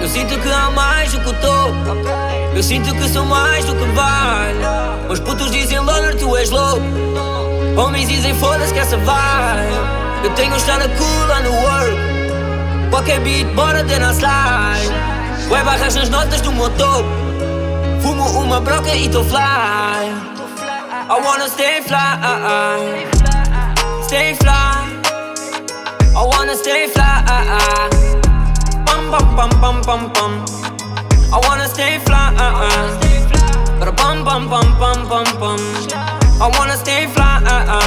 Eu sinto que há mais do que o topo. Eu sinto que sou mais do que vale. Os putos dizem loner, tu és louco. Homens dizem foda-se que essa vai. Eu tenho estar na cool lá no work. Qualquer beat, bora ter na slide. Ué, barras nas notas do meu topo. Fumo uma broca e tô fly. Wanna stay fly. Stay fly. I wanna stay fly. Bum bum bum bum bum bum. I wanna stay fly. But bum bum bum bum bum bum. I wanna stay fly.